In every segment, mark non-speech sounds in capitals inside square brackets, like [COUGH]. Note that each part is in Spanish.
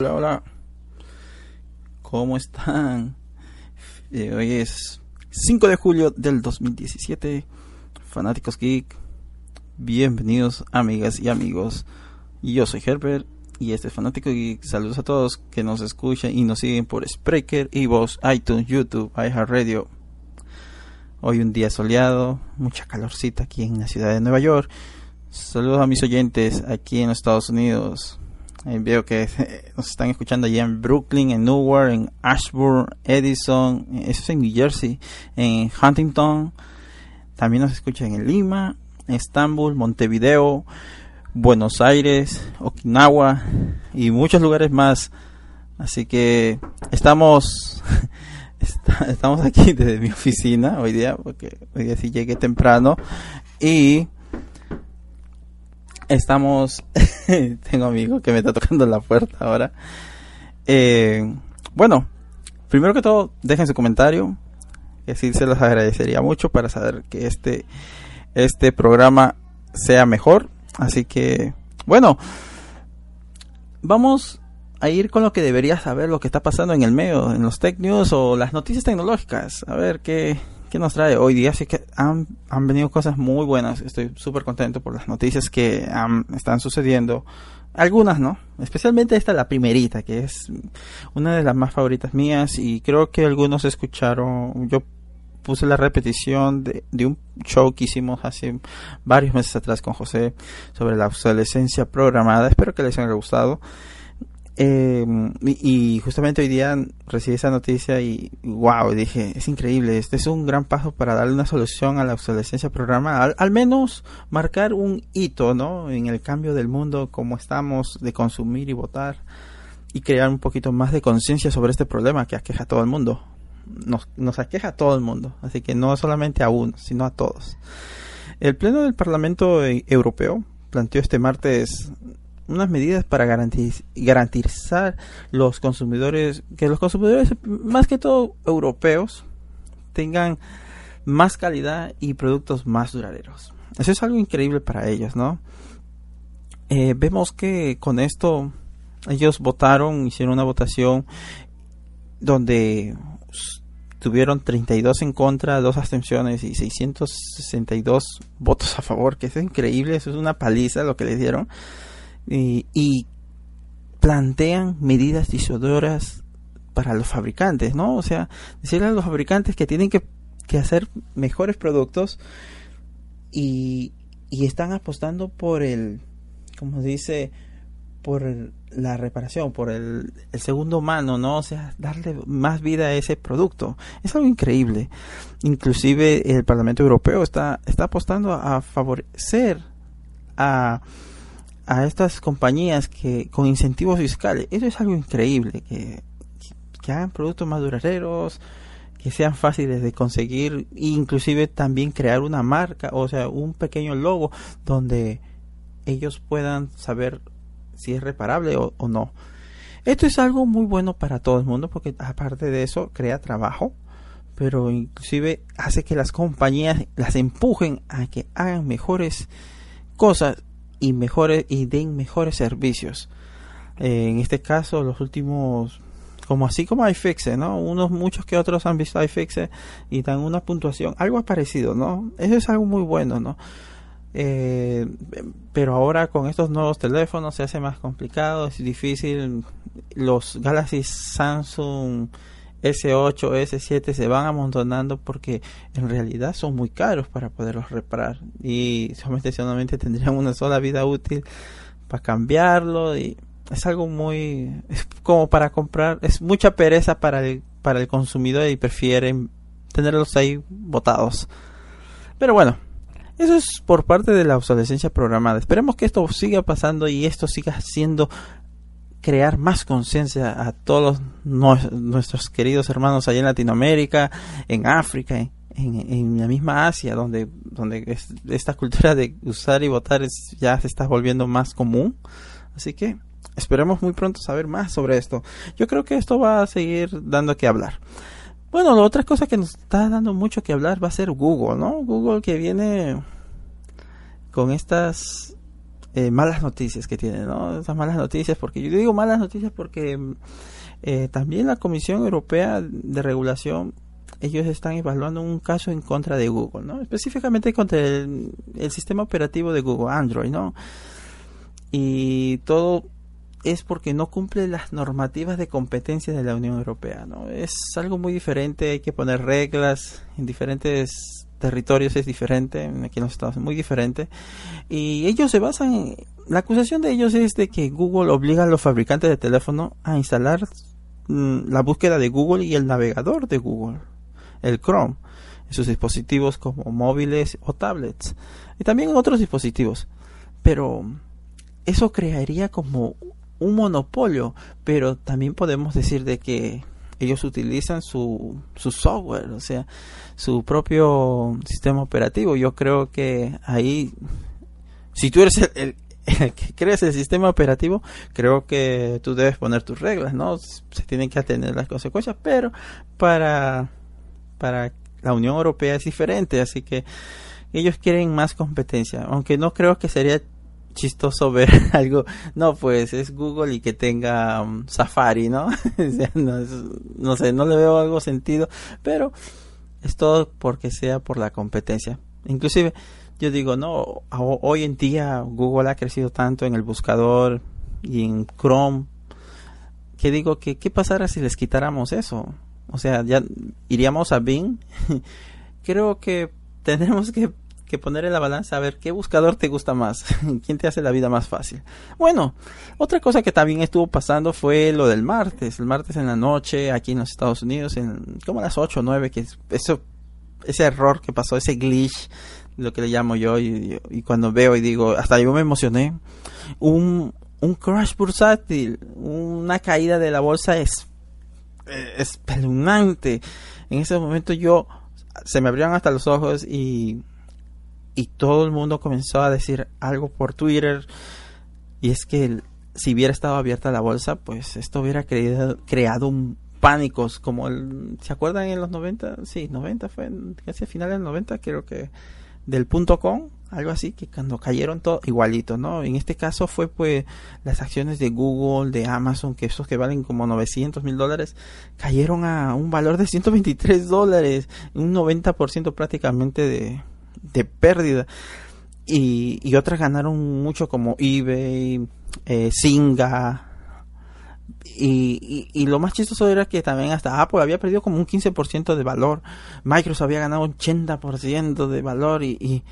Hola, hola. ¿Cómo están? Eh, hoy es 5 de julio del 2017. Fanáticos Geek. Bienvenidos, amigas y amigos. Yo soy Herbert y este es Fanático Geek. Saludos a todos que nos escuchan y nos siguen por Spreaker, Evox, iTunes, YouTube, iHeartRadio. Hoy un día soleado, mucha calorcita aquí en la ciudad de Nueva York. Saludos a mis oyentes aquí en los Estados Unidos eh, veo que nos están escuchando allá en Brooklyn, en Newark, en Ashburn, Edison, eh, eso es en New Jersey, en Huntington. También nos escuchan en Lima, Estambul, Montevideo, Buenos Aires, Okinawa y muchos lugares más. Así que estamos [LAUGHS] estamos aquí desde mi oficina hoy día, porque hoy día sí llegué temprano y estamos. [LAUGHS] Tengo amigo que me está tocando la puerta ahora. Eh, bueno, primero que todo, dejen su comentario. Que sí se los agradecería mucho para saber que este, este programa sea mejor. Así que, bueno, vamos a ir con lo que deberías saber, lo que está pasando en el medio, en los tech news o las noticias tecnológicas. A ver qué, que nos trae hoy día. Así que han, han venido cosas muy buenas. Estoy súper contento por las noticias que están sucediendo. Algunas, ¿no? Especialmente esta, la primerita, que es una de las más favoritas mías. Y creo que algunos escucharon. Yo puse la repetición de, de, un show que hicimos hace varios meses atrás con José sobre la obsolescencia programada. Espero que les haya gustado. Eh, y, justamente hoy día recibí esa noticia y wow, dije, es increíble, este es un gran paso para darle una solución a la obsolescencia programada, al, menos marcar un hito, ¿no? En el cambio del mundo como estamos de consumir y votar y crear un poquito más de conciencia sobre este problema que aqueja a todo el mundo. Nos, nos aqueja a todo el mundo, así que no solamente a uno, sino a todos. El Pleno del Parlamento Europeo planteó este martes unas medidas para garantizar los consumidores, que los consumidores, más que todo europeos, tengan más calidad y productos más duraderos. Eso es algo increíble para ellos, ¿no? Eh, vemos que con esto ellos votaron, hicieron una votación donde tuvieron 32 en contra, dos abstenciones y 662 votos a favor, que es increíble, eso es una paliza lo que les dieron y plantean medidas disuasoras para los fabricantes, ¿no? O sea, decirle a los fabricantes que tienen que, hacer mejores productos y, y, están apostando por el, como dice, por la reparación, por el, el, segundo mano, ¿no? O sea, darle más vida a ese producto. Es algo increíble. Inclusive el Parlamento Europeo está, está apostando a favorecer a a estas compañías que con incentivos fiscales. Eso es algo increíble, que, que hagan productos más duraderos, que sean fáciles de conseguir, inclusive también crear una marca, o sea, un pequeño logo donde ellos puedan saber si es reparable o, o no. Esto es algo muy bueno para todo el mundo porque aparte de eso crea trabajo, pero inclusive hace que las compañías las empujen a que hagan mejores cosas y mejores y den mejores servicios. Eh, en este caso, los últimos, como así como iFixit, ¿no? Unos muchos que otros han visto iFixit y dan una puntuación, algo parecido, ¿no? Eso es algo muy bueno, ¿no? Eh, pero ahora con estos nuevos teléfonos se hace más complicado, es difícil. Los Galaxy Samsung S8, S7 se van amontonando porque en realidad son muy caros para poderlos reparar. Y solamente, solamente tendrían una sola vida útil para cambiarlo y es algo muy es como para comprar es mucha pereza para el para el consumidor y prefieren tenerlos ahí botados. Pero bueno eso es por parte de la obsolescencia programada. Esperemos que esto siga pasando y esto siga siendo crear más conciencia a todos nuestros queridos hermanos allá en Latinoamérica, en África, en, la misma Asia, donde, donde esta cultura de usar y votar ya se está volviendo más común. Así que esperemos muy pronto saber más sobre esto. Yo creo que esto va a seguir dando que hablar. Bueno, la otra cosa que nos está dando mucho que hablar va a ser Google, ¿no? Google que viene con estas eh, malas noticias que tiene, ¿no? Esas malas noticias, porque yo digo malas noticias porque eh, también la Comisión Europea de Regulación, ellos están evaluando un caso en contra de Google, ¿no? Específicamente contra el, el sistema operativo de Google, Android, ¿no? Y todo es porque no cumple las normativas de competencia de la Unión Europea, ¿no? Es algo muy diferente, hay que poner reglas en diferentes territorios es diferente, aquí en los Estados muy diferente, y ellos se basan, la acusación de ellos es de que Google obliga a los fabricantes de teléfono a instalar mm, la búsqueda de Google y el navegador de Google, el Chrome, en sus dispositivos como móviles o tablets, y también en otros dispositivos, pero eso crearía como un monopolio, pero también podemos decir de que ellos utilizan su, su software, o sea, su propio sistema operativo. Yo creo que ahí, si tú eres el, que crees el sistema operativo, creo que tú debes poner tus reglas, ¿no? Se tienen que atender las consecuencias, pero para, para la Unión Europea es diferente, así que ellos quieren más competencia, aunque no creo que sería chistoso ver [LAUGHS] algo, no, pues es Google y que tenga um, Safari, ¿no? [LAUGHS] no, sé, no le veo algo sentido, pero es todo porque sea por la competencia. Inclusive, yo digo, no, hoy en día Google ha crecido tanto en el buscador y en Chrome, que digo que qué pasará si les quitáramos eso. O sea, ya iríamos a Bing. [LAUGHS] Creo que tenemos que que poner en la balanza a ver qué buscador te gusta más, [LAUGHS] quién te hace la vida más fácil. Bueno, otra cosa que también estuvo pasando fue lo del martes, el martes en la noche aquí en los Estados Unidos, en como a las 8 o 9, que eso, ese error que pasó, ese glitch, lo que le llamo yo, y, cuando veo y digo, hasta yo me emocioné, un, un crash bursátil, una caída de la bolsa es eh, espeluznante. En ese momento yo se me abrieron hasta los ojos y y todo el mundo comenzó a decir algo por Twitter y es que si hubiera estado abierta la bolsa pues esto hubiera creado, creado un pánicos como el ¿se acuerdan en los 90? Sí, 90 fue casi a finales del 90 creo que del punto com algo así que cuando cayeron todo igualito, ¿no? En este caso fue pues las acciones de Google, de Amazon, que esos que valen como 900 mil dólares, cayeron a un valor de 123 dólares, un 90% prácticamente de, de pérdida. Y, y otras ganaron mucho como eBay, eh, Singa. Y, y, lo más chistoso era que también hasta Apple había perdido como un 15% de valor. Microsoft había ganado un 80% de valor y, y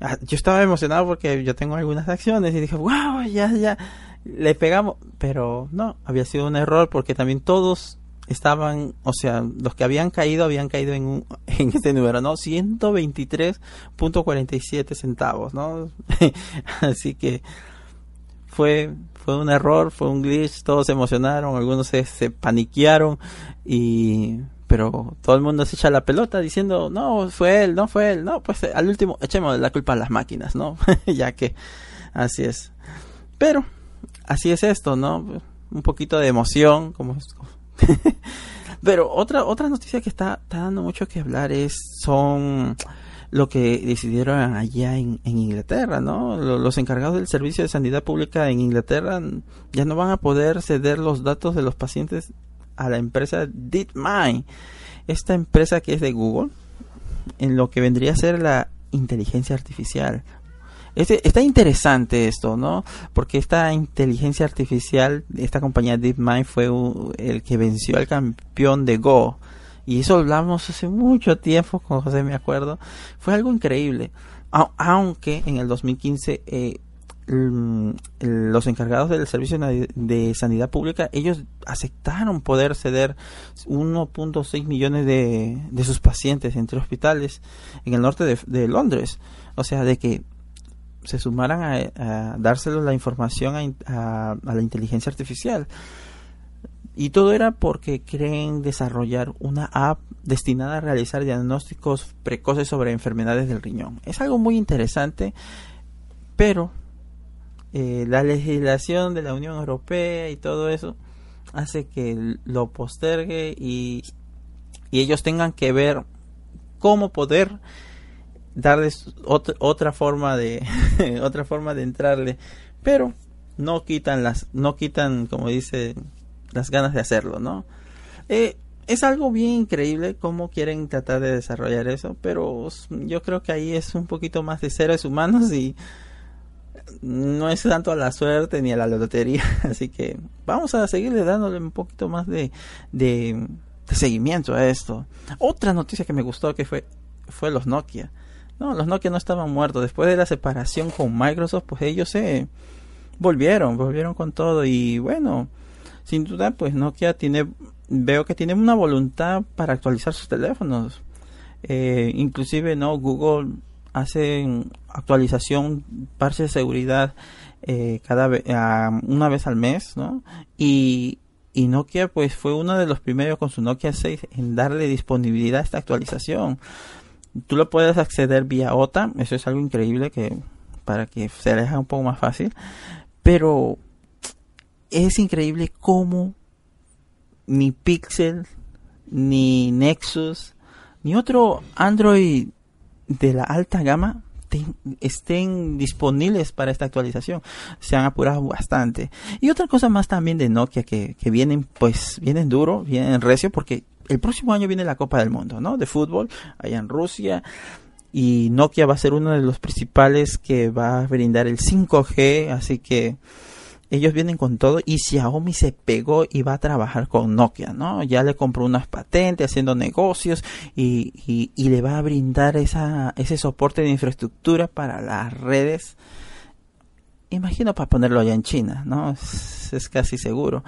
ah, yo estaba emocionado porque yo tengo algunas acciones y dije, wow, ya, ya, le pegamos. pero no, había sido un error porque también todos estaban, o sea, los que habían caído habían caído en, un, [LAUGHS] en este número, ¿no? 123.47 centavos, ¿no? [LAUGHS] Así que fue, fue un error, fue un glitch, todos se emocionaron, algunos se, se paniquearon y pero todo el mundo se echa la pelota diciendo, no, fue él, no fue él, no, pues al último echemos la culpa a las máquinas, ¿no? [LAUGHS] ya que así es. Pero así es esto, ¿no? Un poquito de emoción, como, [LAUGHS] Pero otra, otra noticia que está, dando mucho que hablar es, son lo que decidieron allá en, Inglaterra, ¿no? Los encargados del servicio de sanidad pública en Inglaterra ya no van a poder ceder los datos de los pacientes a la empresa DeepMind, esta empresa que es de Google, en lo que vendría a ser la inteligencia artificial este, está interesante esto, ¿no? Porque esta inteligencia artificial, esta compañía DeepMind fue el que venció al campeón de Go. Y eso hablamos hace mucho tiempo con José, me acuerdo. Fue algo increíble. aunque en el 2015 eh, los encargados del servicio de sanidad pública, ellos aceptaron poder ceder 1.6 millones de, de, sus pacientes entre hospitales en el norte de, de Londres. O sea, de que se sumaran a, dárselo la información a, la inteligencia artificial. Y todo era porque creen desarrollar una app destinada a realizar diagnósticos precoces sobre enfermedades del riñón. Es algo muy interesante, pero eh, la legislación de la Unión Europea y todo eso hace que lo postergue y, y ellos tengan que ver cómo poder darles otra, otra forma de [LAUGHS] otra forma de entrarle pero no quitan las, no quitan, como dice, las ganas de hacerlo, ¿no? Eh, es algo bien increíble cómo quieren tratar de desarrollar eso, pero yo creo que ahí es un poquito más de seres humanos y no es tanto a la suerte ni a la lotería, [LAUGHS] así que vamos a seguirle dándole un poquito más de, de, seguimiento a esto. Otra noticia que me gustó que fue, fue los Nokia. No, los Nokia no estaban muertos. Después de la separación con Microsoft, pues ellos se volvieron, volvieron con todo y bueno, sin duda pues Nokia tiene, veo que tiene una voluntad para actualizar sus teléfonos. Eh, inclusive no Google hace actualización parche de seguridad eh, cada vez una vez al mes no y, y Nokia pues fue uno de los primeros con su Nokia 6 en darle disponibilidad a esta actualización tú lo puedes acceder vía OTA eso es algo increíble que para que se aleja un poco más fácil pero es increíble cómo ni Pixel, ni Nexus, ni otro Android de la alta gama estén disponibles para esta actualización. Se han apurado bastante. Y otra cosa más también de Nokia que, que vienen, pues, vienen duro, vienen recio, porque el próximo año viene la Copa del Mundo, ¿no? De fútbol, allá en Rusia. Y Nokia va a ser uno de los principales que va a brindar el 5G, así que ellos vienen con todo y Xiaomi se pegó y va a trabajar con Nokia, ¿no? Ya le compró unas patentes haciendo negocios y, le va a brindar esa, ese soporte de infraestructura para las redes. Imagino para ponerlo allá en China, ¿no? es casi seguro.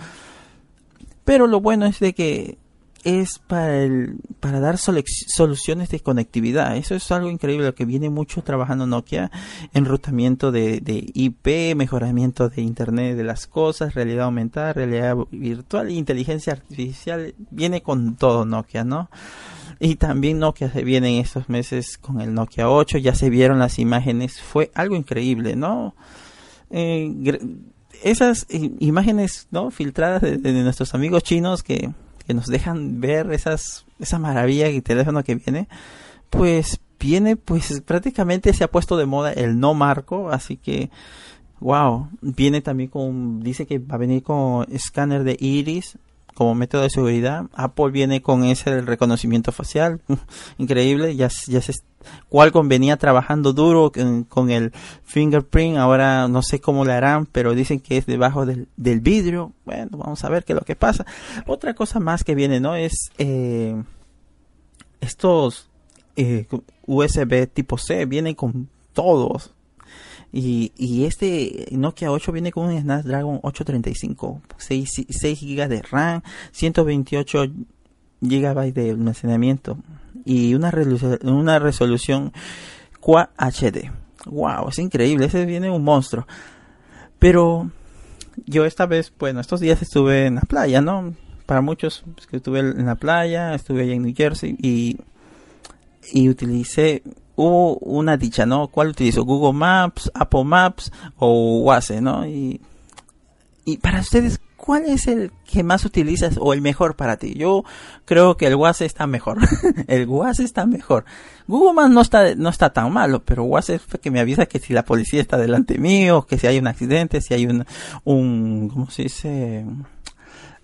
Pero lo bueno es de que es para, el, para dar soluciones de conectividad. Eso es algo increíble, que viene mucho trabajando Nokia, enrutamiento de, de IP, mejoramiento de Internet de las cosas, realidad aumentada, realidad virtual, inteligencia artificial, viene con todo Nokia, ¿no? Y también Nokia se viene en estos meses con el Nokia 8, ya se vieron las imágenes, fue algo increíble, ¿no? Eh, esas imágenes no filtradas de, nuestros amigos chinos que que nos dejan ver esas, esa maravilla y teléfono que viene, pues viene, pues prácticamente se ha puesto de moda el no marco, así que, wow, viene también con, dice que va a venir con escáner de iris, como método de seguridad. Apple viene con ese reconocimiento facial, [LAUGHS] increíble. Ya, ya se, Qualcomm venía trabajando duro con, el fingerprint, ahora no sé cómo le harán, pero dicen que es debajo del, del, vidrio. Bueno, vamos a ver qué es lo que pasa. Otra cosa más que viene, ¿no? Es eh, estos eh, USB tipo C, vienen con todos y, y este Nokia 8 viene con un Snapdragon 835, 6, 6 GB de RAM, 128 GB de almacenamiento y una, una resolución Quad HD. Wow, es increíble, ese viene un monstruo. Pero yo esta vez, bueno, estos días estuve en la playa, ¿no? Para muchos pues, que estuve en la playa, estuve allá en New Jersey y, y utilicé hubo una dicha, ¿no? ¿Cuál utilizo? Google Maps, Apple Maps o Waze, ¿no? Y, y para ustedes, ¿cuál es el que más utilizas o el mejor para ti? Yo creo que el Waze está mejor. [LAUGHS] el Waze está mejor. Google Maps no está, no está tan malo, pero es que me avisa que si la policía está delante mío, que si hay un accidente, si hay un, un ¿cómo se dice?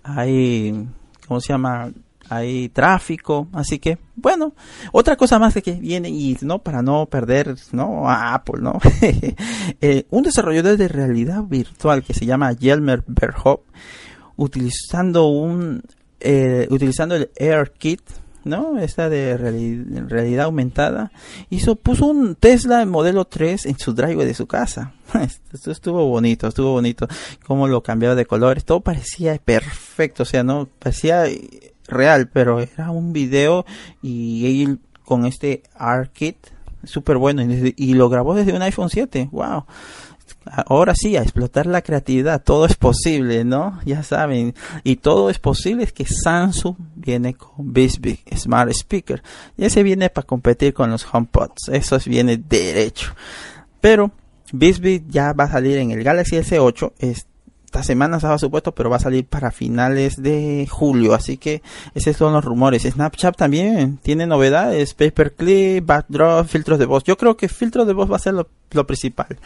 Hay, ¿cómo se llama? Hay tráfico, así que bueno, otra cosa más de que viene y no para no perder no a Apple, ¿no? [LAUGHS] Eh, un desarrollador de realidad virtual que se llama Jelmer Berhop utilizando un eh, utilizando el AirKit ¿no? Esta de realidad, aumentada. Hizo, puso un Tesla modelo 3 en su drive de su casa. [LAUGHS] Esto estuvo bonito, estuvo bonito. Cómo lo cambiaba de colores. Todo parecía perfecto. O sea, no, parecía real, pero era un video y él con este ARKit súper bueno y, lo grabó desde un iPhone 7. Wow. Ahora sí, a explotar la creatividad, todo es posible, ¿no? Ya saben, y todo es posible es que Samsung viene con Bisbee Smart Speaker. Y ese viene para competir con los HomePods, eso viene derecho. Pero Bisbee ya va a salir en el Galaxy S8, este esta semana estaba supuesto, pero va a salir para finales de julio. Así que esos son los rumores. Snapchat también tiene novedades: paperclip, backdrop, filtros de voz. Yo creo que filtros de voz va a ser lo, principal.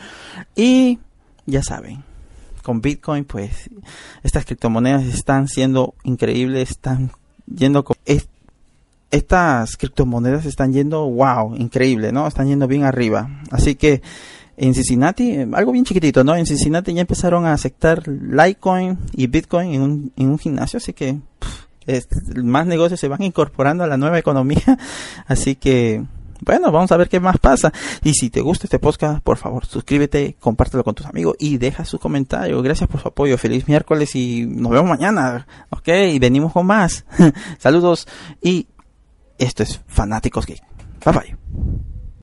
Y ya saben, con Bitcoin, pues estas criptomonedas están siendo increíbles, están yendo con... estas criptomonedas están yendo, wow, increíble, ¿no? Están yendo bien arriba. Así que en Cincinnati, algo bien chiquitito, ¿no? En Cincinnati ya empezaron a aceptar Litecoin y Bitcoin en un, en un gimnasio, así que más negocios se van incorporando a la nueva economía. [LAUGHS] Así que bueno, vamos a ver qué más pasa. Y si te gusta este podcast, por favor, suscríbete, compártelo con tus amigos y deja su comentario. Gracias por su apoyo. Feliz miércoles y nos vemos mañana. Ok, y venimos con más. [LAUGHS] Saludos y esto es Fanáticos Geek. Bye bye.